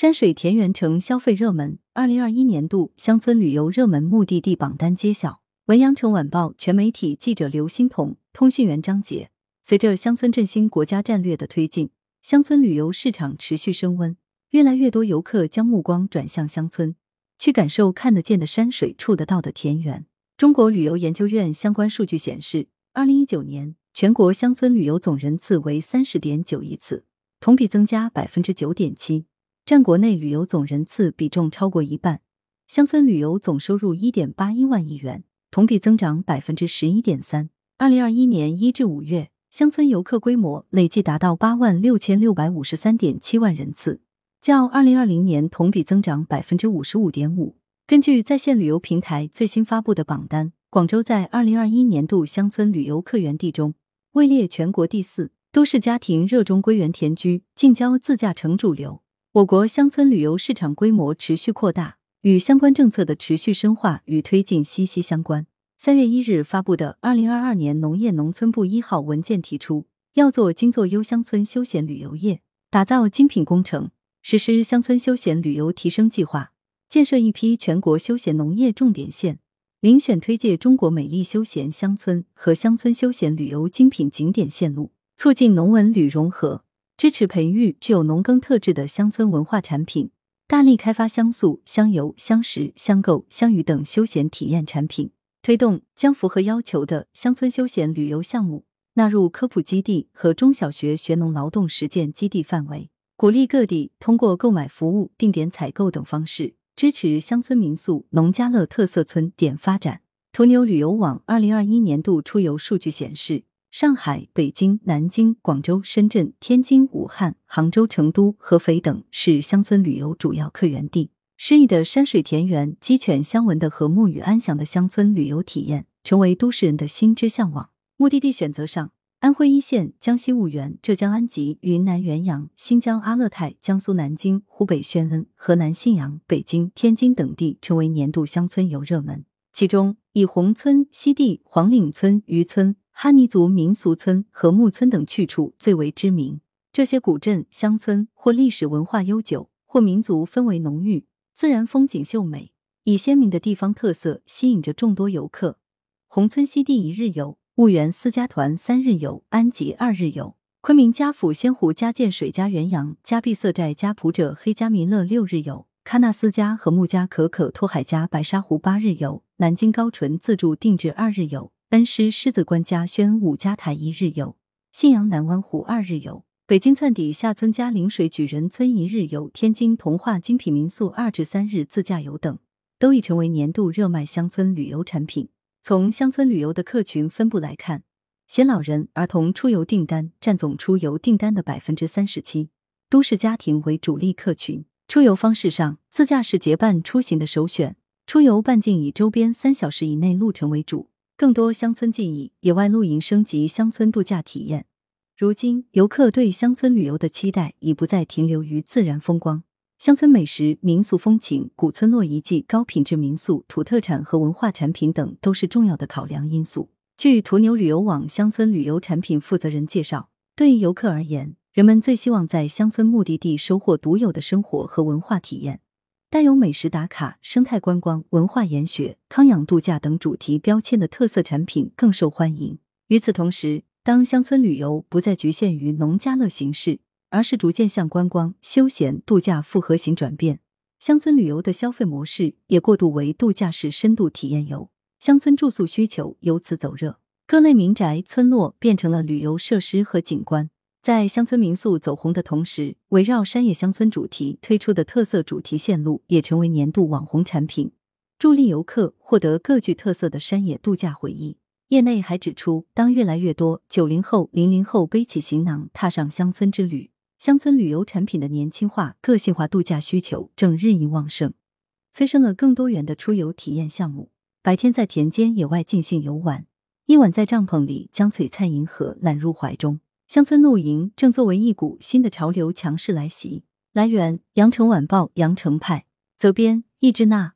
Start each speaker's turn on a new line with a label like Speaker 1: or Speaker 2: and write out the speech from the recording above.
Speaker 1: 山水田园成消费热门，二零二一年度乡村旅游热门目的地榜单揭晓。文阳城晚报全媒体记者刘欣彤，通讯员张杰。随着乡村振兴国家战略的推进，乡村旅游市场持续升温，越来越多游客将目光转向乡村，去感受看得见的山水、触得到的田园。中国旅游研究院相关数据显示，二零一九年全国乡村旅游总人次为三十点九亿次，同比增加百分之九点七，占国内旅游总人次比重超过一半。乡村旅游总收入一点八一万亿元。同比增长百分之十一点三。二零二一年一至五月，乡村游客规模累计达到八万六千六百五十三点七万人次，较二零二零年同比增长百分之五十五点五。根据在线旅游平台最新发布的榜单，广州在二零二一年度乡村旅游客源地中位列全国第四，都市家庭热衷归园田居，近郊自驾成主流。我国乡村旅游市场规模持续扩大。与相关政策的持续深化与推进息息相关。三月一日发布的《二零二二年农业农村部一号文件》提出，要做精做优乡村休闲旅游业，打造精品工程，实施乡村休闲旅游提升计划，建设一批全国休闲农业重点县，遴选推介中国美丽休闲乡村和乡村休闲旅游精品景点线路，促进农文旅融合，支持培育具有农耕特质的乡村文化产品。大力开发香塑、香游、香食、香购、香鱼等休闲体验产品，推动将符合要求的乡村休闲旅游项目纳入科普基地和中小学学农劳动实践基地范围，鼓励各地通过购买服务、定点采购等方式，支持乡村民宿、农家乐特色村点发展。途牛旅游网二零二一年度出游数据显示。上海、北京、南京、广州、深圳、天津、武汉、杭州、成都、合肥等是乡村旅游主要客源地。诗意的山水田园、鸡犬相闻的和睦与安详的乡村旅游体验，成为都市人的心之向往。目的地选择上，安徽一线、江西婺源、浙江安吉、云南元阳、新疆阿勒泰、江苏南京、湖北宣恩、河南信阳、北京、天津等地成为年度乡村游热门。其中，以宏村、西递、黄岭村、渔村。哈尼族民俗村和木村等去处最为知名。这些古镇乡村或历史文化悠久，或民族氛围浓郁，自然风景秀美，以鲜明的地方特色吸引着众多游客。宏村西地一日游，婺源私家团三日游，安吉二日游，昆明嘉府仙湖嘉建水嘉元阳嘉碧色寨嘉普者黑嘉弥勒六日游，喀纳斯嘉和木嘉可可托海嘉白沙湖八日游，南京高淳自助定制二日游。恩施狮子关嘉轩五家台一日游，信阳南湾湖二日游，北京窜底下村嘉陵水举人村一日游，天津童话精品民宿二至三日自驾游等，都已成为年度热卖乡村旅游产品。从乡村旅游的客群分布来看，携老人、儿童出游订单占总出游订单的百分之三十七，都市家庭为主力客群。出游方式上，自驾是结伴出行的首选，出游半径以周边三小时以内路程为主。更多乡村记忆、野外露营升级乡村度假体验。如今，游客对乡村旅游的期待已不再停留于自然风光，乡村美食、民俗风情、古村落遗迹、高品质民宿、土特产和文化产品等都是重要的考量因素。据途牛旅游网乡村旅游产品负责人介绍，对于游客而言，人们最希望在乡村目的地收获独有的生活和文化体验。带有美食打卡、生态观光、文化研学、康养度假等主题标签的特色产品更受欢迎。与此同时，当乡村旅游不再局限于农家乐形式，而是逐渐向观光、休闲、度假复合型转变，乡村旅游的消费模式也过渡为度假式深度体验游，乡村住宿需求由此走热，各类民宅、村落变成了旅游设施和景观。在乡村民宿走红的同时，围绕山野乡村主题推出的特色主题线路也成为年度网红产品，助力游客获得各具特色的山野度假回忆。业内还指出，当越来越多九零后、零零后背起行囊踏上乡村之旅，乡村旅游产品的年轻化、个性化度假需求正日益旺盛，催生了更多元的出游体验项目。白天在田间野外尽兴游玩，夜晚在帐篷里将璀璨银河揽入怀中。乡村露营正作为一股新的潮流强势来袭。来源：羊城晚报羊城派，责编：易之娜。